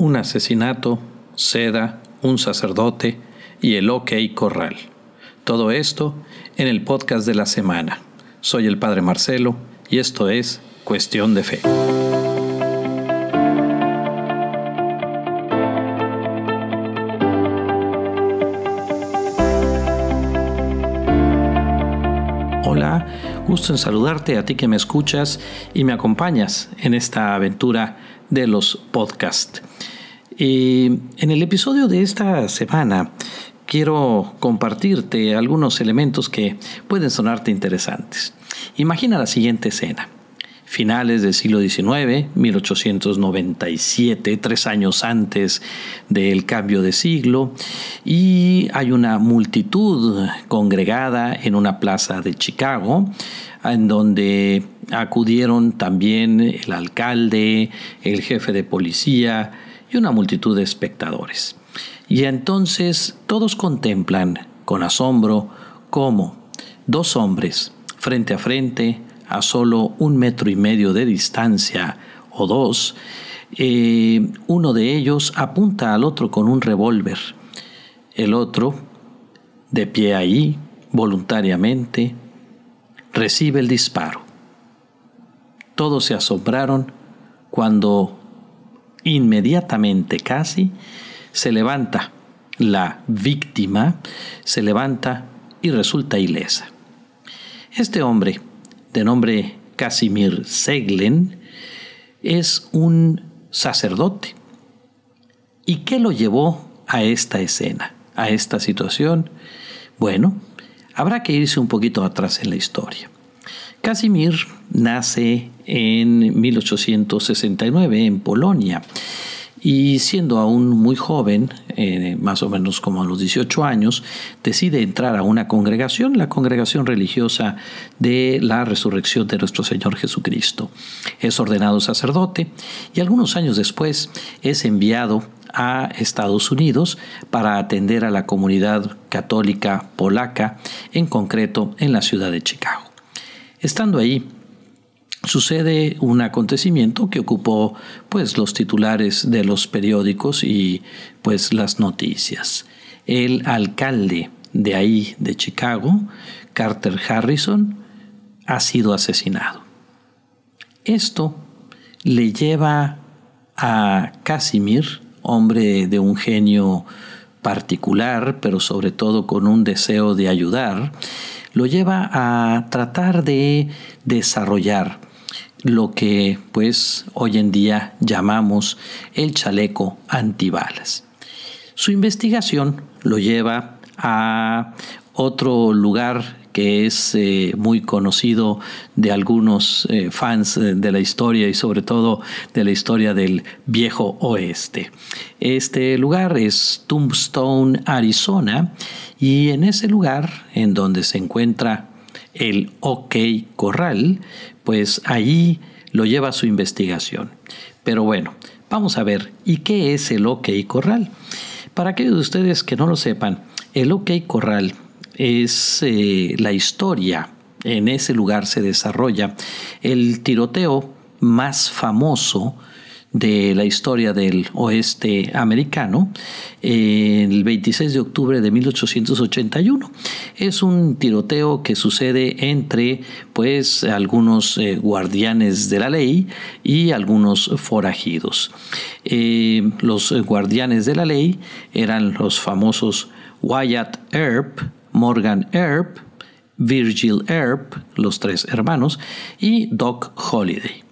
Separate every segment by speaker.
Speaker 1: un asesinato, seda, un sacerdote y el OK Corral. Todo esto en el podcast de la semana. Soy el Padre Marcelo y esto es Cuestión de Fe. Hola, gusto en saludarte a ti que me escuchas y me acompañas en esta aventura de los podcasts. en el episodio de esta semana quiero compartirte algunos elementos que pueden sonarte interesantes. Imagina la siguiente escena. Finales del siglo XIX, 1897, tres años antes del cambio de siglo, y hay una multitud congregada en una plaza de Chicago, en donde acudieron también el alcalde, el jefe de policía y una multitud de espectadores. Y entonces todos contemplan con asombro cómo dos hombres frente a frente, a solo un metro y medio de distancia o dos, eh, uno de ellos apunta al otro con un revólver. El otro, de pie ahí, voluntariamente, recibe el disparo. Todos se asombraron cuando inmediatamente casi se levanta la víctima, se levanta y resulta ilesa. Este hombre, de nombre Casimir Seglen, es un sacerdote. ¿Y qué lo llevó a esta escena, a esta situación? Bueno, habrá que irse un poquito atrás en la historia. Casimir nace en 1869 en Polonia y siendo aún muy joven, eh, más o menos como a los 18 años, decide entrar a una congregación, la congregación religiosa de la resurrección de nuestro Señor Jesucristo. Es ordenado sacerdote y algunos años después es enviado a Estados Unidos para atender a la comunidad católica polaca, en concreto en la ciudad de Chicago. Estando ahí, sucede un acontecimiento que ocupó pues los titulares de los periódicos y pues las noticias. El alcalde de ahí de Chicago, Carter Harrison, ha sido asesinado. Esto le lleva a Casimir, hombre de un genio particular, pero sobre todo con un deseo de ayudar, lo lleva a tratar de desarrollar lo que pues hoy en día llamamos el chaleco antibalas. Su investigación lo lleva a otro lugar que es eh, muy conocido de algunos eh, fans eh, de la historia y sobre todo de la historia del viejo oeste. Este lugar es Tombstone, Arizona, y en ese lugar, en donde se encuentra el OK Corral, pues allí lo lleva su investigación. Pero bueno, vamos a ver, ¿y qué es el OK Corral? Para aquellos de ustedes que no lo sepan, el OK Corral es eh, la historia, en ese lugar se desarrolla el tiroteo más famoso de la historia del oeste americano el 26 de octubre de 1881. Es un tiroteo que sucede entre pues algunos eh, guardianes de la ley y algunos forajidos. Eh, los guardianes de la ley eran los famosos Wyatt Earp, Morgan Earp, Virgil Earp, los tres hermanos, y Doc Holiday.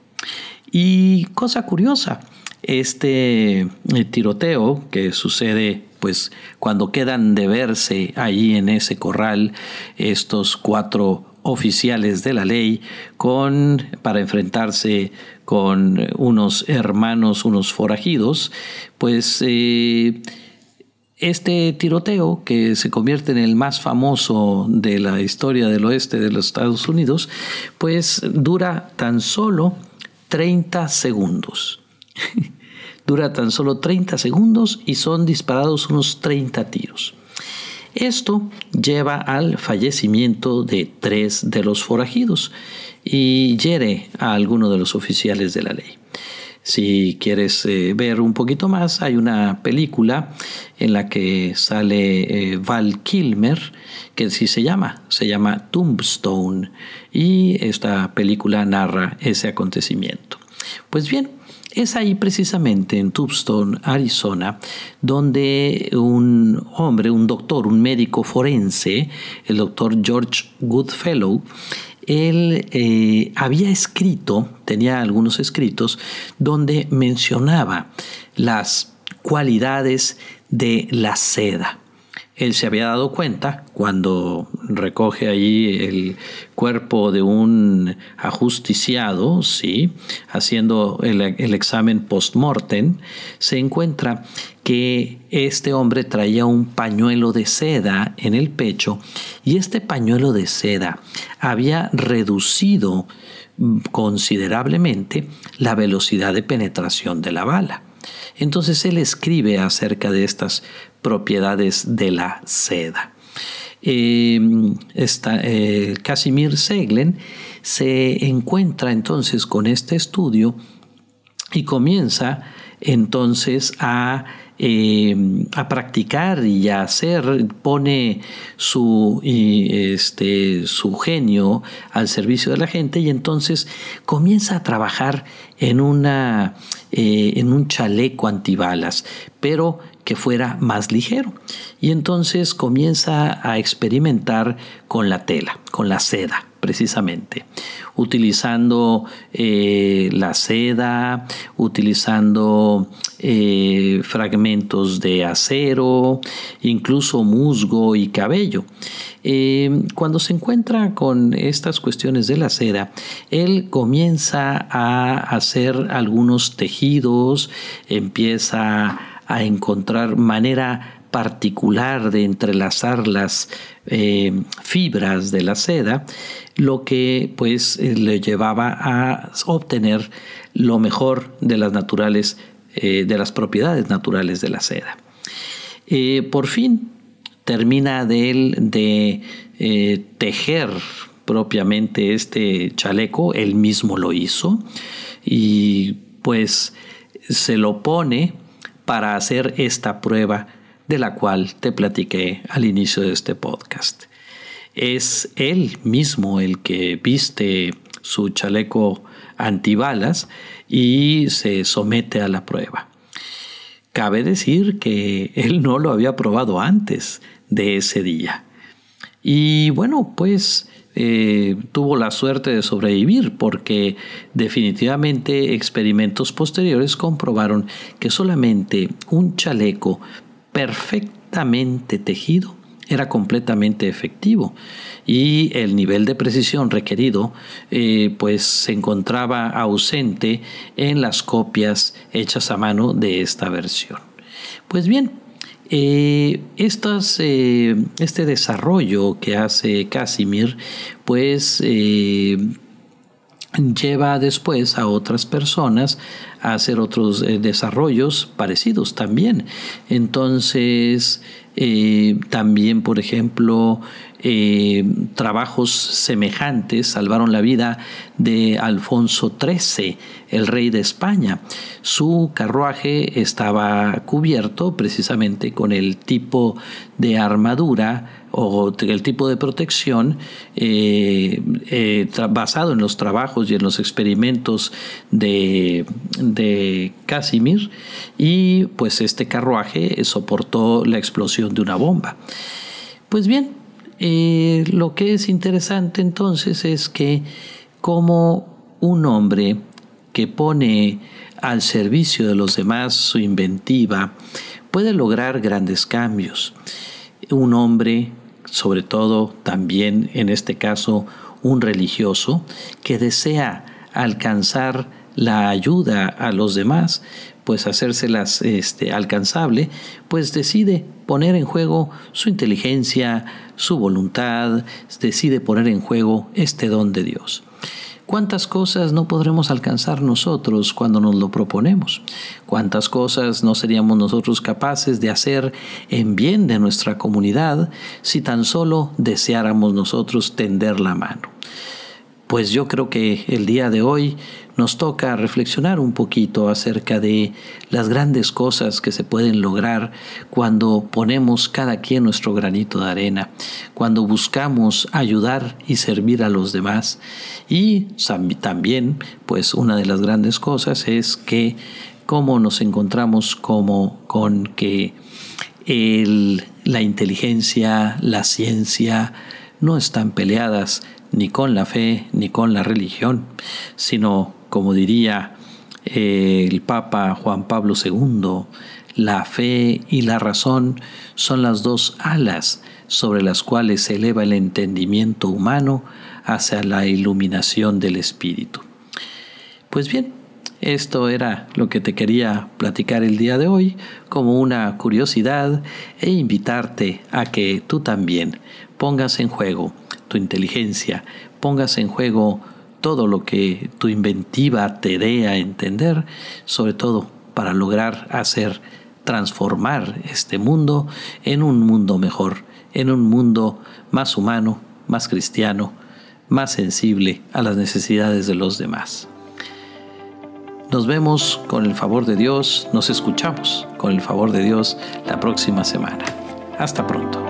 Speaker 1: Y cosa curiosa, este eh, tiroteo que sucede pues cuando quedan de verse allí en ese corral estos cuatro oficiales de la ley con para enfrentarse con unos hermanos, unos forajidos, pues eh, este tiroteo, que se convierte en el más famoso de la historia del oeste de los Estados Unidos, pues dura tan solo 30 segundos. Dura tan solo 30 segundos y son disparados unos 30 tiros. Esto lleva al fallecimiento de tres de los forajidos y hiere a alguno de los oficiales de la ley. Si quieres eh, ver un poquito más, hay una película en la que sale eh, Val Kilmer, que sí se llama, se llama Tombstone, y esta película narra ese acontecimiento. Pues bien, es ahí precisamente en Tombstone, Arizona, donde un hombre, un doctor, un médico forense, el doctor George Goodfellow, él eh, había escrito, tenía algunos escritos, donde mencionaba las cualidades de la seda. Él se había dado cuenta cuando recoge ahí el cuerpo de un ajusticiado, ¿sí? haciendo el, el examen post-mortem, se encuentra que este hombre traía un pañuelo de seda en el pecho y este pañuelo de seda había reducido considerablemente la velocidad de penetración de la bala. Entonces él escribe acerca de estas propiedades de la seda. Em, eh, Casimir Seglen se encuentra entonces con este estudio y comienza entonces a Em, a practicar y a hacer, pone su, este, su genio al servicio de la gente y entonces comienza a trabajar en, una, eh, en un chaleco antibalas, pero que fuera más ligero. Y entonces comienza a experimentar con la tela, con la seda precisamente, utilizando eh, la seda, utilizando eh, fragmentos de acero, incluso musgo y cabello. Eh, cuando se encuentra con estas cuestiones de la seda, él comienza a hacer algunos tejidos, empieza a encontrar manera particular de entrelazar las eh, fibras de la seda, lo que pues eh, le llevaba a obtener lo mejor de las naturales, eh, de las propiedades naturales de la seda. por fin termina de de tejer propiamente este chaleco, él mismo lo hizo y pues se lo pone para hacer esta prueba de la cual te platiqué al inicio de este podcast. Es él mismo el que viste su chaleco antibalas y se somete a la prueba. Cabe decir que él no lo había probado antes de ese día. Y bueno, pues eh, tuvo la suerte de sobrevivir porque definitivamente experimentos posteriores comprobaron que solamente un chaleco perfectamente tejido era completamente efectivo y el nivel de precisión requerido eh, pues se encontraba ausente en las copias hechas a mano de esta versión. Pues bien, eh, eh, este desarrollo que hace Casimir pues lleva después a otras personas a hacer otros eh, desarrollos parecidos también. Entonces, eh, también, por ejemplo, eh, trabajos semejantes salvaron la vida de Alfonso XIII, el rey de España. Su carruaje estaba cubierto precisamente con el tipo de armadura o el tipo de protección eh, eh, basado en los trabajos y en los experimentos de, de Casimir y pues este carruaje soportó la explosión de una bomba. Pues bien, eh, lo que es interesante entonces es que como un hombre que pone al servicio de los demás su inventiva puede lograr grandes cambios. Un hombre sobre todo también en este caso un religioso, que desea alcanzar la ayuda a los demás, pues hacérselas este, alcanzable, pues decide poner en juego su inteligencia, su voluntad, decide poner en juego este don de Dios. ¿Cuántas cosas no podremos alcanzar nosotros cuando nos lo proponemos? ¿Cuántas cosas no seríamos nosotros capaces de hacer en bien de nuestra comunidad si tan solo deseáramos nosotros tender la mano? Pues yo creo que el día de hoy nos toca reflexionar un poquito acerca de las grandes cosas que se pueden lograr cuando ponemos cada quien nuestro granito de arena, cuando buscamos ayudar y servir a los demás. Y también, pues una de las grandes cosas es que cómo nos encontramos como con que la inteligencia, la ciencia, no están peleadas ni con la fe ni con la religión, sino, como diría eh, el Papa Juan Pablo II, la fe y la razón son las dos alas sobre las cuales se eleva el entendimiento humano hacia la iluminación del Espíritu. Pues bien, esto era lo que te quería platicar el día de hoy como una curiosidad e invitarte a que tú también pongas en juego tu inteligencia, pongas en juego todo lo que tu inventiva te dé a entender, sobre todo para lograr hacer transformar este mundo en un mundo mejor, en un mundo más humano, más cristiano, más sensible a las necesidades de los demás. Nos vemos con el favor de Dios, nos escuchamos con el favor de Dios la próxima semana. Hasta pronto.